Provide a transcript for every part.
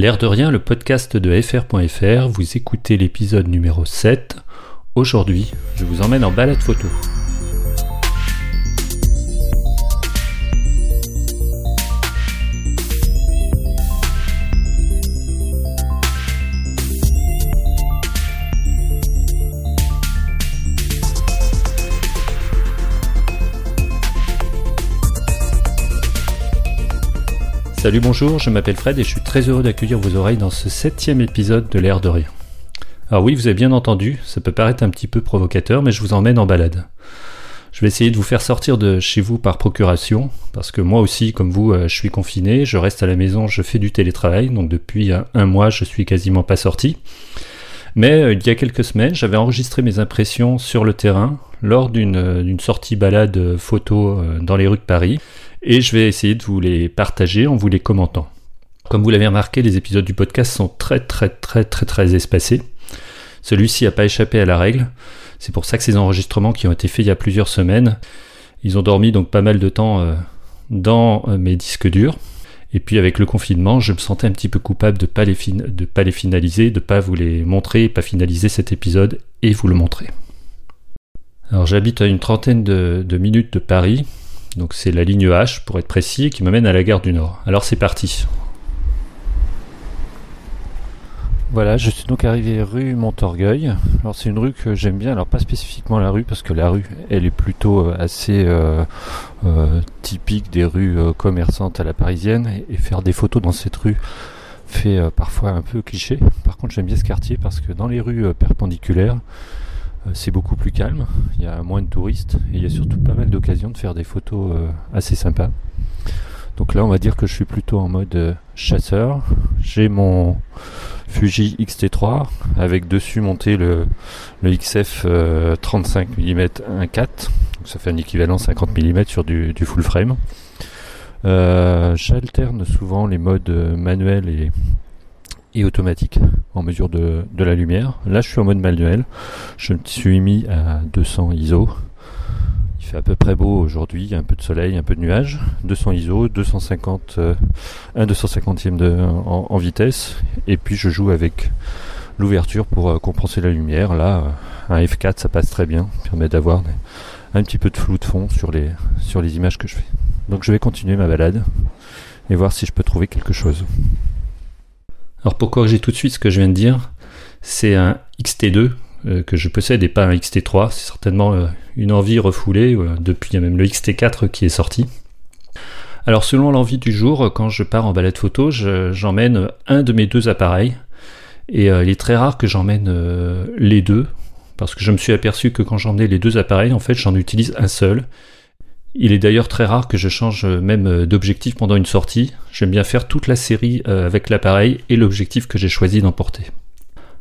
L'air de rien, le podcast de fr.fr, vous écoutez l'épisode numéro 7. Aujourd'hui, je vous emmène en balade photo. Salut bonjour, je m'appelle Fred et je suis très heureux d'accueillir vos oreilles dans ce septième épisode de l'air de rien. Alors oui, vous avez bien entendu, ça peut paraître un petit peu provocateur, mais je vous emmène en balade. Je vais essayer de vous faire sortir de chez vous par procuration, parce que moi aussi, comme vous, euh, je suis confiné, je reste à la maison, je fais du télétravail, donc depuis un mois, je suis quasiment pas sorti. Mais euh, il y a quelques semaines, j'avais enregistré mes impressions sur le terrain lors d'une euh, sortie balade photo dans les rues de Paris et je vais essayer de vous les partager en vous les commentant. Comme vous l'avez remarqué, les épisodes du podcast sont très très très très très espacés. Celui-ci n'a pas échappé à la règle. C'est pour ça que ces enregistrements qui ont été faits il y a plusieurs semaines, ils ont dormi donc pas mal de temps euh, dans euh, mes disques durs. Et puis avec le confinement, je me sentais un petit peu coupable de pas les de pas les finaliser, de pas vous les montrer, pas finaliser cet épisode et vous le montrer. Alors j'habite à une trentaine de minutes de Paris, donc c'est la ligne H pour être précis qui me mène à la gare du Nord. Alors c'est parti. Voilà, je suis donc arrivé rue Montorgueil. Alors c'est une rue que j'aime bien, alors pas spécifiquement la rue parce que la rue elle est plutôt euh, assez euh, euh, typique des rues commerçantes à la parisienne et faire des photos dans cette rue fait parfois un peu cliché. Par contre j'aime bien ce quartier parce que dans les rues perpendiculaires c'est beaucoup plus calme, il y a moins de touristes et il y a surtout pas mal d'occasions de faire des photos assez sympas. Donc là on va dire que je suis plutôt en mode chasseur. J'ai mon Fuji X-T3 avec dessus monté le, le XF 35 mm 1.4 donc ça fait un équivalent 50 mm sur du, full frame. J'alterne souvent les modes manuels et, et automatique en mesure de, de, la lumière. Là, je suis en mode manuel. Je me suis mis à 200 ISO. À peu près beau aujourd'hui, un peu de soleil, un peu de nuages. 200 ISO, 250, euh, 1 250e de, en, vitesse. Et puis je joue avec l'ouverture pour euh, compenser la lumière. Là, euh, un F4, ça passe très bien. Permet d'avoir un petit peu de flou de fond sur les, sur les images que je fais. Donc je vais continuer ma balade et voir si je peux trouver quelque chose. Alors pour corriger tout de suite ce que je viens de dire, c'est un XT2 euh, que je possède et pas un XT3. C'est certainement euh, une envie refoulée. Euh, depuis, il y a même le XT4 qui est sorti. Alors selon l'envie du jour, quand je pars en balade photo, j'emmène un de mes deux appareils. Et il est très rare que j'emmène les deux, parce que je me suis aperçu que quand j'emmenais les deux appareils, en fait, j'en utilise un seul. Il est d'ailleurs très rare que je change même d'objectif pendant une sortie. J'aime bien faire toute la série avec l'appareil et l'objectif que j'ai choisi d'emporter.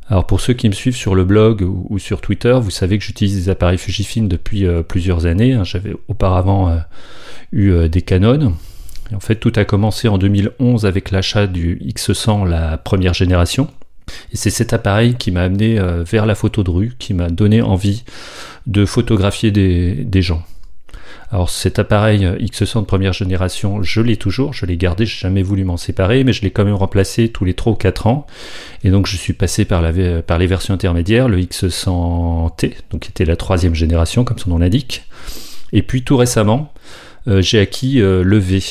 Alors pour ceux qui me suivent sur le blog ou sur Twitter, vous savez que j'utilise des appareils Fujifilm depuis euh, plusieurs années. Hein. J'avais auparavant eu des Canon. en fait, tout a commencé en 2011 avec l'achat du X100, la première génération. Et c'est cet appareil qui m'a amené vers la photo de rue, qui m'a donné envie de photographier des gens. Alors cet appareil X100 de première génération, je l'ai toujours, je l'ai gardé, j'ai jamais voulu m'en séparer, mais je l'ai quand même remplacé tous les 3 ou 4 ans. Et donc je suis passé par, les versions intermédiaires, le X100T, donc qui était la troisième génération, comme son nom l'indique. Et puis tout récemment, euh, j'ai acquis euh, le V.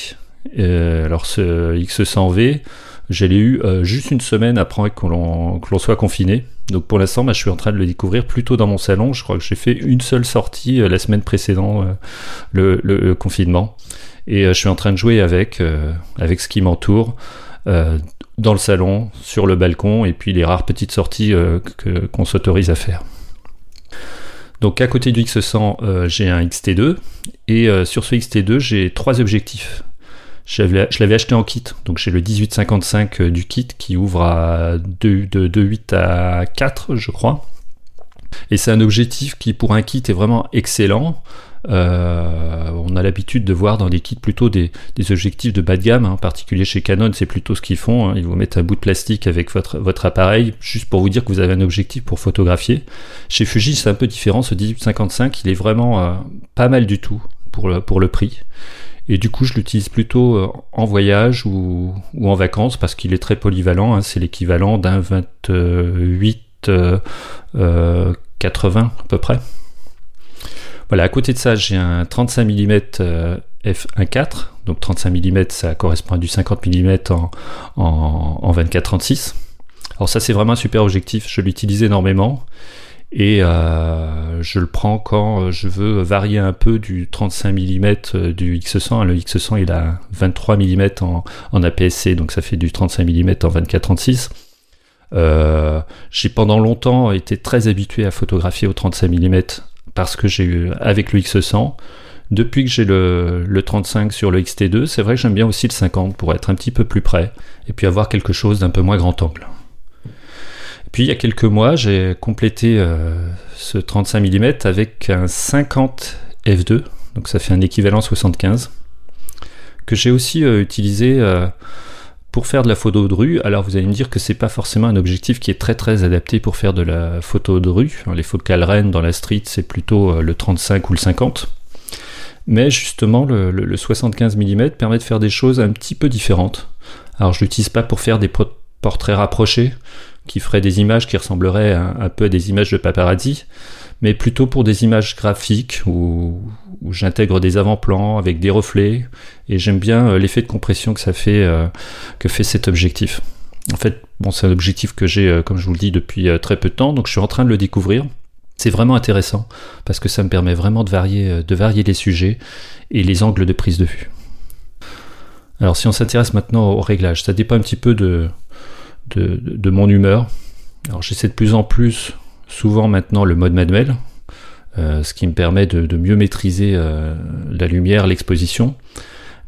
Euh, alors ce X100V, je l'ai eu juste une semaine après que l'on soit confiné. Donc pour l'instant, bah, je suis en train de le découvrir plutôt dans mon salon. Je crois que j'ai fait une seule sortie euh, la semaine précédente euh, le, confinement. Et euh, je suis en train de jouer avec, avec ce qui m'entoure dans le salon, sur le balcon, et puis les rares petites sorties qu'on s'autorise à faire. Donc à côté du X100, j'ai un XT2, et sur ce XT2, j'ai trois objectifs je l'avais acheté en kit, donc j'ai le 1855 euh, du kit qui ouvre à de, 8 à 4, je crois. Et c'est un objectif qui, pour un kit, est vraiment excellent. Euh, on a l'habitude de voir dans des kits plutôt des, objectifs de bas de gamme, hein. en particulier chez Canon, c'est plutôt ce qu'ils font. Hein. Ils vous mettent un bout de plastique avec votre, votre appareil, juste pour vous dire que vous avez un objectif pour photographier. Chez Fuji, c'est un peu différent. Ce 1855, il est vraiment euh, pas mal du tout pour le, pour le prix. Et du coup, je l'utilise plutôt euh, en voyage ou, en vacances parce qu'il est très polyvalent. Hein. c'est l'équivalent d'un 28 80 euh, à peu près. Voilà, à côté de ça, j'ai un 35 mm f1.4. Donc 35 mm, ça correspond à du 50 mm en, en 24-36. Alors ça, c'est vraiment un super objectif. Je l'utilise énormément. Et euh, je le prends quand je veux varier un peu du 35 mm du X100. Le X100 il a 23 mm en, en APS-C, donc ça fait du 35 mm en 24-36. Euh, j'ai pendant longtemps été très habitué à photographier au 35 mm parce que j'ai eu avec le X100. Depuis que j'ai le, le, 35 sur le XT2, c'est vrai que j'aime bien aussi le 50 pour être un petit peu plus près et puis avoir quelque chose d'un peu moins grand angle. Puis il y a quelques mois, j'ai complété euh, ce 35 mm avec un 50 f2, donc ça fait un équivalent 75, que j'ai aussi euh, utilisé euh, pour faire de la photo de rue. Alors vous allez me dire que c'est pas forcément un objectif qui est très très adapté pour faire de la photo de rue. Les focales reines dans la street, c'est plutôt le 35 ou le 50. Mais justement, le, le 75 mm permet de faire des choses un petit peu différentes. Alors je l'utilise pas pour faire des portraits rapprochés, qui ferait des images qui ressembleraient un, peu à des images de paparazzi, mais plutôt pour des images graphiques où, j'intègre des avant-plans avec des reflets et j'aime bien euh, l'effet de compression que ça fait euh, que fait cet objectif. En fait, bon, c'est un objectif que j'ai, euh, comme je vous le dis, depuis très peu de temps, donc je suis en train de le découvrir. C'est vraiment intéressant parce que ça me permet vraiment de varier, de varier les sujets et les angles de prise de vue. Alors si on s'intéresse maintenant au réglage, ça dépend un petit peu de, de, mon humeur. Alors j'essaie de plus en plus souvent maintenant le mode manuel, euh, ce qui me permet de, mieux maîtriser euh, la lumière, l'exposition,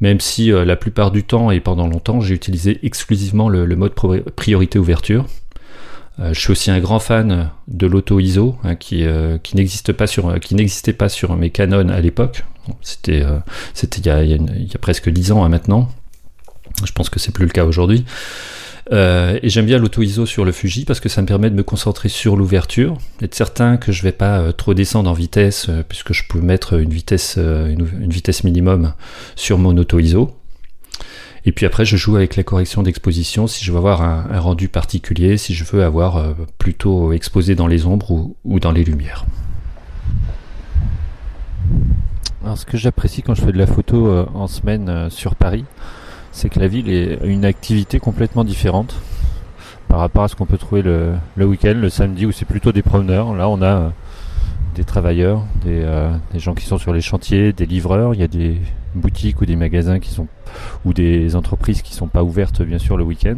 même si euh, la plupart du temps et pendant longtemps j'ai utilisé exclusivement le, mode priorité ouverture. je suis aussi un grand fan de l'auto ISO hein, qui, n'existait pas sur mes Canon à l'époque. C'était il, y a presque 10 ans hein, maintenant. Je pense que c'est plus le cas aujourd'hui. Euh, et j'aime bien l'auto-ISO sur le Fuji parce que ça me permet de me concentrer sur l'ouverture, être certain que je vais pas euh, trop descendre en vitesse euh, puisque je peux mettre une vitesse, une, vitesse minimum sur mon auto-ISO. Et puis après, je joue avec la correction d'exposition si je veux avoir un, rendu particulier, si je veux avoir plutôt exposé dans les ombres ou, ou dans les lumières. Alors, ce que j'apprécie quand je fais de la photo en semaine sur Paris, c'est que la ville est une activité complètement différente par rapport à ce qu'on peut trouver le, week-end, le samedi, où c'est plutôt des promeneurs. Là, on a euh, des travailleurs, euh, des, gens qui sont sur les chantiers, des livreurs. Il y a des boutiques ou des magasins qui sont ou des entreprises qui sont pas ouvertes, bien sûr, le week-end.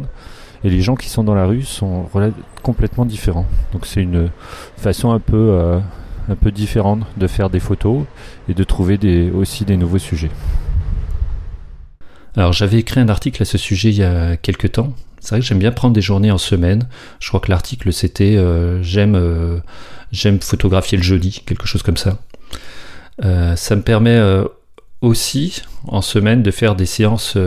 Et les gens qui sont dans la rue sont complètement différents. Donc c'est une façon un peu euh, un peu différente de faire des photos et de trouver des, aussi des nouveaux sujets. Alors j'avais écrit un article à ce sujet il y a quelques temps. C'est vrai que j'aime bien prendre des journées en semaine. Je crois que l'article c'était euh, j'aime euh, j'aime photographier le jeudi, quelque chose comme ça. Euh, ça me permet aussi en semaine de faire des séances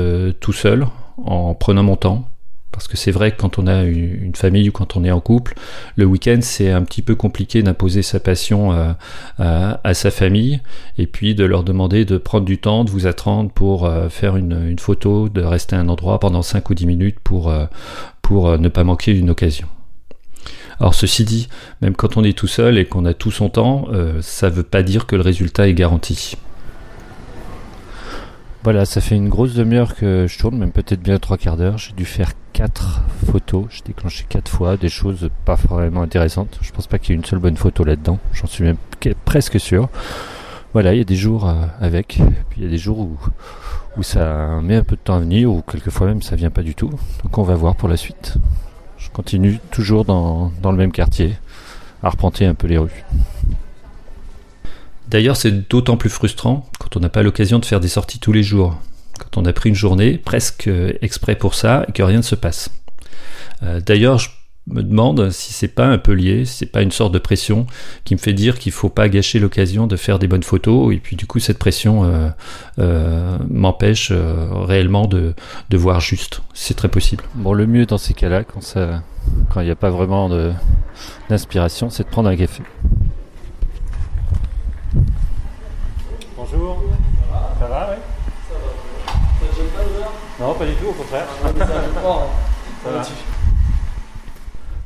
tout seul en prenant mon temps parce que c'est vrai que quand on a une famille ou quand on est en couple, le week-end c'est un petit peu compliqué d'imposer sa passion euh, à, sa famille et puis de leur demander de prendre du temps, de vous attendre pour euh, faire une, photo, de rester à un endroit pendant 5 ou 10 minutes pour, euh, ne pas manquer une occasion. Alors ceci dit, même quand on est tout seul et qu'on a tout son temps, ça ne veut pas dire que le résultat est garanti. Voilà, ça fait une grosse demi-heure que je tourne, même peut-être bien trois quarts d'heure. J'ai dû faire quatre photos. J'ai déclenché quatre fois des choses pas vraiment intéressantes. Je pense pas qu'il y ait une seule bonne photo là-dedans. J'en suis même presque sûr. Voilà, il y a des jours euh, avec, puis il y a des jours où, ça met un peu de temps à venir, ou quelquefois même ça vient pas du tout. Donc on va voir pour la suite. Je continue toujours dans, dans le même quartier, à arpenter un peu les rues. D'ailleurs, c'est d'autant plus frustrant quand on n'a pas l'occasion de faire des sorties tous les jours. Quand on a pris une journée presque euh, exprès pour ça et que rien ne se passe. Euh, d'ailleurs, je me demande si c'est pas un peu lié, si c'est pas une sorte de pression qui me fait dire qu'il faut pas gâcher l'occasion de faire des bonnes photos et puis du coup cette pression euh, m'empêche réellement de, de, voir juste. C'est très possible. Bon, le mieux dans ces cas-là, quand quand il n'y a pas vraiment d'inspiration, c'est de prendre un café. Bonjour. Ça va, oui Non, pas du tout, au contraire.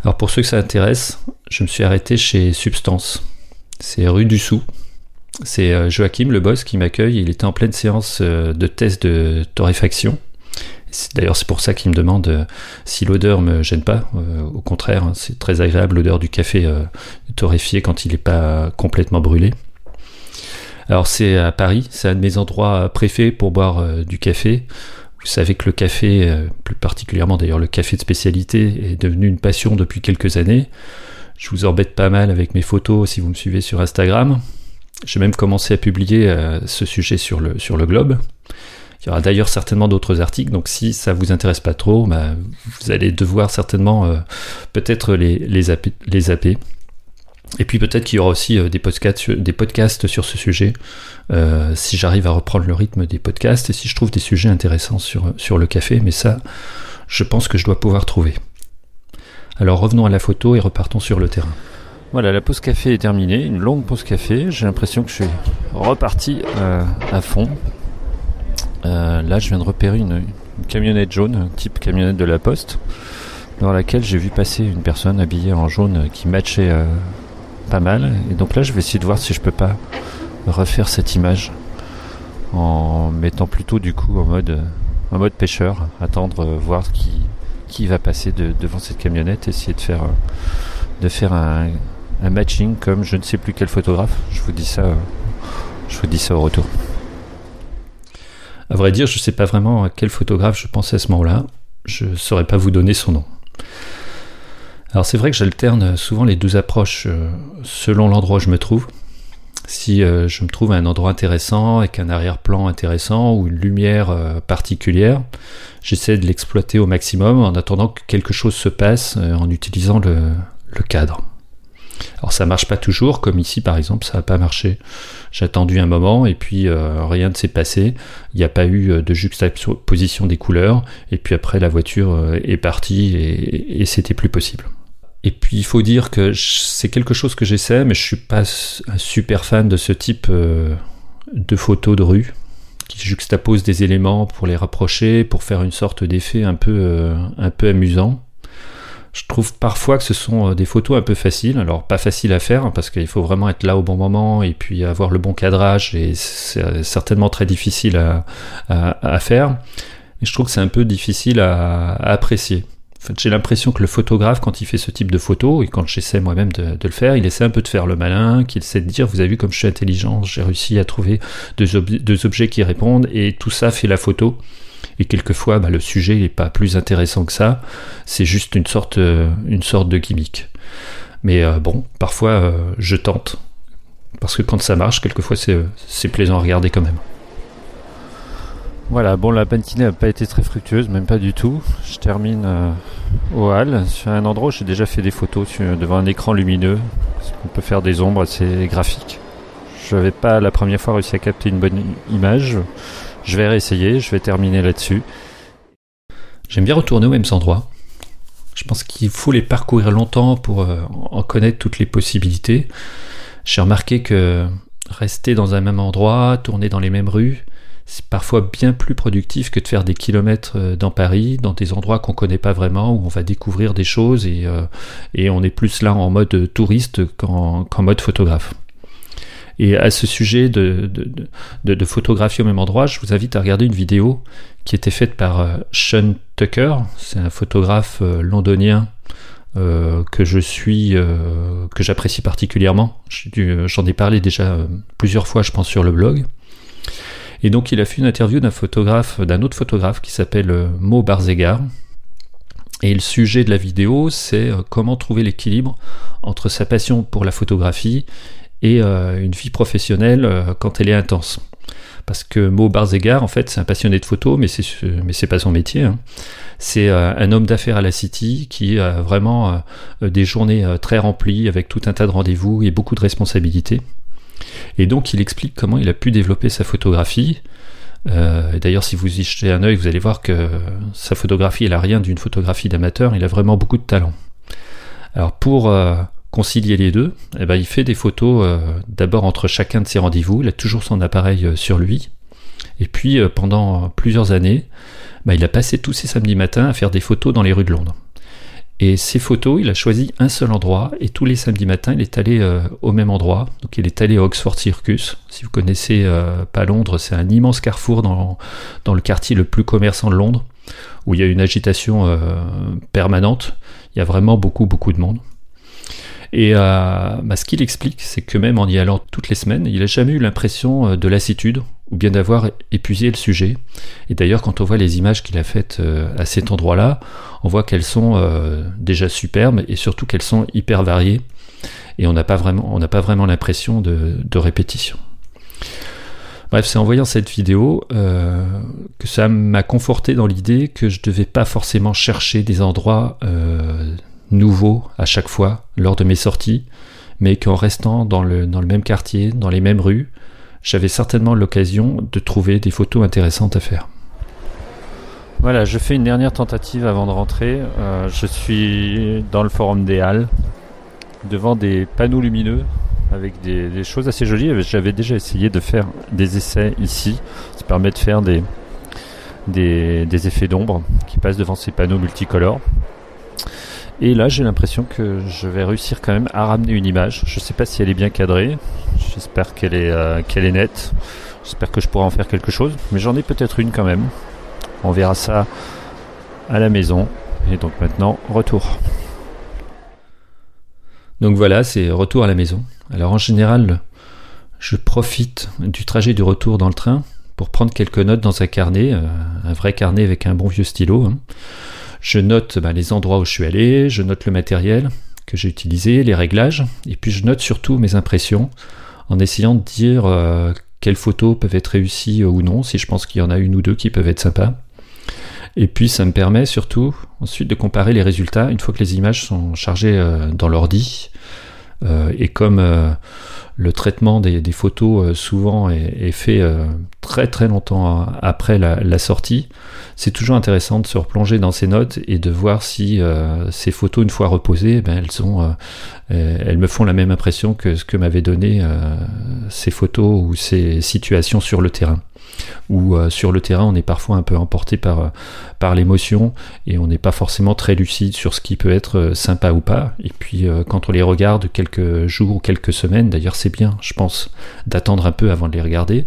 Alors pour ceux que ça intéresse, je me suis arrêté chez Substance. C'est rue du Sou. C'est euh, Joachim, le boss, qui m'accueille. Il était en pleine séance euh, de test de torréfaction. D'ailleurs, c'est pour ça qu'il me demande euh, si l'odeur me gêne pas. au contraire, hein, c'est très agréable l'odeur du café torréfié quand il n'est pas complètement brûlé. Alors c'est à Paris, c'est un de mes endroits préfets pour boire du café. Vous savez que le café, plus particulièrement d'ailleurs le café de spécialité, est devenu une passion depuis quelques années. Je vous embête pas mal avec mes photos si vous me suivez sur Instagram. J'ai même commencé à publier euh, ce sujet sur le, sur le globe. Il y aura d'ailleurs certainement d'autres articles, donc si ça vous intéresse pas trop, bah, vous allez devoir certainement euh, peut-être les, les, les zapper. Et puis peut-être qu'il y aura aussi euh, des, podcasts, des podcasts sur ce sujet, si j'arrive à reprendre le rythme des podcasts et si je trouve des sujets intéressants sur, sur le café, mais ça, je pense que je dois pouvoir trouver. Alors revenons à la photo et repartons sur le terrain. Voilà, la pause café est terminée, une longue pause café. J'ai l'impression que je suis reparti euh, à fond. Euh, là, je viens de repérer une, camionnette jaune, type camionnette de la Poste, dans laquelle j'ai vu passer une personne habillée en jaune qui matchait euh, pas mal. Et donc là, je vais essayer de voir si je peux pas refaire cette image en mettant plutôt du coup en mode en mode pêcheur, attendre voir ce qui qui va passer devant cette camionnette, essayer de faire, de faire un, matching comme je ne sais plus quel photographe. Je vous dis ça, je vous dis ça au retour. À vrai dire, je ne sais pas vraiment à quel photographe je pensais à ce moment-là. Je ne saurais pas vous donner son nom. Alors c'est vrai que j'alterne souvent les deux approches euh, selon l'endroit où je me trouve. Si euh, je me trouve à un endroit intéressant, avec un arrière-plan intéressant ou une lumière euh, particulière, j'essaie de l'exploiter au maximum en attendant que quelque chose se passe en utilisant le, cadre. Alors ça marche pas toujours, comme ici par exemple, ça n'a pas marché. J'ai attendu un moment et puis rien ne s'est passé. Il n'y a pas eu de juxtaposition des couleurs et puis après la voiture est partie et c'était plus possible. Et puis il faut dire que c'est quelque chose que j'essaie, mais je suis pas un super fan de ce type euh, de photos de rue qui juxtapose des éléments pour les rapprocher, pour faire une sorte d'effet un peu euh, un peu amusant. Je trouve parfois que ce sont euh, des photos un peu faciles, alors pas faciles à faire hein, parce qu'il faut vraiment être là au bon moment et puis avoir le bon cadrage et c'est certainement très difficile à, à, faire. Et je trouve que c'est un peu difficile à apprécier j'ai l'impression que le photographe, quand il fait ce type de photos, et quand j'essaie moi-même de, le faire, il essaie un peu de faire le malin, qu'il essaie de dire, vous avez vu comme je suis intelligent, j'ai réussi à trouver deux, objets qui répondent, et tout ça fait la photo. Et quelquefois, bah, le sujet n'est pas plus intéressant que ça, c'est juste une sorte, euh, une sorte de gimmick. Mais euh, bon, parfois, euh, je tente, parce que quand ça marche, quelquefois, c'est plaisant à regarder quand même. Voilà, bon, la matinée n'a pas été très fructueuse, même pas du tout. Je termine euh, au hall, sur un endroit où j'ai déjà fait des photos devant un écran lumineux. On peut faire des ombres assez graphiques. Je n'avais pas la première fois réussi à capter une bonne image. Je vais réessayer, je vais terminer là-dessus. J'aime bien retourner aux mêmes endroits. Je pense qu'il faut les parcourir longtemps pour euh, en connaître toutes les possibilités. J'ai remarqué que rester dans un même endroit, tourner dans les mêmes rues, c'est parfois bien plus productif que de faire des kilomètres euh, dans Paris, dans des endroits qu'on connaît pas vraiment, où on va découvrir des choses et, euh, et on est plus là en mode touriste qu'en mode photographe. Et à ce sujet de, de, de, photographie au même endroit, je vous invite à regarder une vidéo qui était faite par euh, Sean Tucker, c'est un photographe londonien que je suis, que j'apprécie particulièrement. J'en ai parlé déjà plusieurs fois, je pense, sur le blog. Et donc il a fait une interview d'un autre photographe qui s'appelle euh, Mo Barzegar. Et le sujet de la vidéo, c'est euh, comment trouver l'équilibre entre sa passion pour la photographie et euh, une vie professionnelle quand elle est intense. Parce que Mo Barzegar, en fait, c'est un passionné de photo, mais c'est mais c'est pas son métier. Hein. C'est un homme d'affaires à la City qui a vraiment des journées très remplies avec tout un tas de rendez-vous et beaucoup de responsabilités. Et donc il explique comment il a pu développer sa photographie. Euh, D'ailleurs, si vous y jetez un œil, vous allez voir que sa photographie, elle a rien d'une photographie d'amateur. Il a vraiment beaucoup de talent. Alors pour euh, concilier les deux, eh ben, il fait des photos euh, d'abord entre chacun de ses rendez-vous. Il a toujours son appareil sur lui. Et puis pendant plusieurs années, bah, il a passé tous ses samedis matins à faire des photos dans les rues de Londres. Et ces photos, il a choisi un seul endroit et tous les samedis matins, il est allé euh, au même endroit. Donc il est allé à Oxford Circus. Si vous connaissez euh, pas Londres, c'est un immense carrefour dans, dans le quartier le plus commerçant de Londres, où il y a une agitation euh, permanente. Il y a vraiment beaucoup, beaucoup de monde. Et bah, ce qu'il explique, c'est que même en y allant toutes les semaines, il n'a jamais eu l'impression de lassitude ou bien d'avoir épuisé le sujet. Et d'ailleurs, quand on voit les images qu'il a faites à cet endroit-là, on voit qu'elles sont euh, déjà superbes et surtout qu'elles sont hyper variées et on n'a pas vraiment, l'impression de, répétition. Bref, c'est en voyant cette vidéo euh, que ça m'a conforté dans l'idée que je ne devais pas forcément chercher des endroits euh, nouveaux à chaque fois lors de mes sorties, mais qu'en restant dans le même quartier, dans les mêmes rues, j'avais certainement l'occasion de trouver des photos intéressantes à faire. Voilà, je fais une dernière tentative avant de rentrer. Euh, je suis dans le forum des Halles, devant des panneaux lumineux avec des, choses assez jolies. J'avais déjà essayé de faire des essais ici. Ça permet de faire des, des, effets d'ombre qui passent devant ces panneaux multicolores. Et là, j'ai l'impression que je vais réussir quand même à ramener une image. Je ne sais pas si elle est bien cadrée. J'espère qu'elle est, euh, qu'elle est nette. J'espère que je pourrai en faire quelque chose. Mais j'en ai peut-être une quand même. On verra ça à la maison. Et donc maintenant, retour. Donc voilà, c'est retour à la maison. Alors en général, je profite du trajet du retour dans le train pour prendre quelques notes dans un carnet, euh, un vrai carnet avec un bon vieux stylo. Hein. Je note bah, les endroits où je suis allé, je note le matériel que j'ai utilisé, les réglages, et puis je note surtout mes impressions en essayant de dire euh, quelles photos peuvent être réussies ou non, si je pense qu'il y en a une ou deux qui peuvent être sympas. Et puis ça me permet surtout ensuite de comparer les résultats une fois que les images sont chargées euh, dans l'ordi. Euh, et comme euh, le traitement des, photos souvent est, fait très très longtemps après la, sortie, c'est toujours intéressant de se replonger dans ces notes et de voir si ces photos, une fois reposées, eh ben, elles, sont, elles me font la même impression que ce que m'avaient donné ces photos ou ces situations sur le terrain où euh, sur le terrain on est parfois un peu emporté par, euh, par l'émotion et on n'est pas forcément très lucide sur ce qui peut être euh, sympa ou pas. Et puis quand on les regarde quelques jours ou quelques semaines, d'ailleurs c'est bien, je pense, d'attendre un peu avant de les regarder.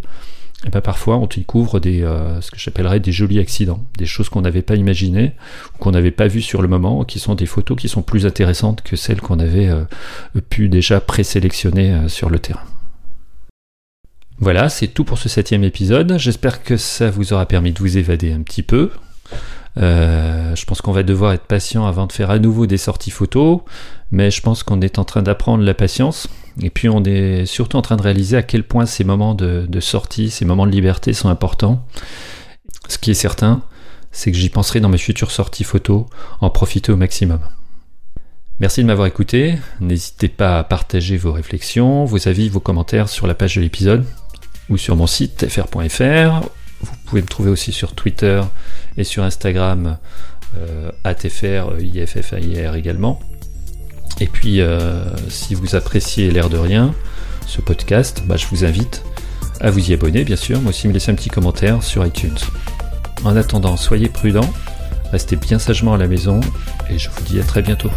Et ben parfois on découvre des, ce que j'appellerais des jolis accidents, des choses qu'on n'avait pas imaginées ou qu'on n'avait pas vues sur le moment, qui sont des photos qui sont plus intéressantes que celles qu'on avait pu déjà présélectionner sur le terrain. Voilà, c'est tout pour ce septième épisode. J'espère que ça vous aura permis de vous évader un petit peu. Euh, je pense qu'on va devoir être patient avant de faire à nouveau des sorties photos, mais je pense qu'on est en train d'apprendre la patience. Et puis on est surtout en train de réaliser à quel point ces moments de, de sortie, ces moments de liberté sont importants. Ce qui est certain, c'est que j'y penserai dans mes futures sorties photos, en profiter au maximum. Merci de m'avoir écouté. N'hésitez pas à partager vos réflexions, vos avis, vos commentaires sur la page de l'épisode ou sur mon site fr.fr. Vous pouvez me trouver aussi sur Twitter et sur Instagram euh, également. Et puis, euh, si vous appréciez l'air de rien, ce podcast, bah, je vous invite à vous y abonner, bien sûr, mais aussi me laisser un petit commentaire sur iTunes. En attendant, soyez prudents, restez bien sagement à la maison, et je vous dis à très bientôt.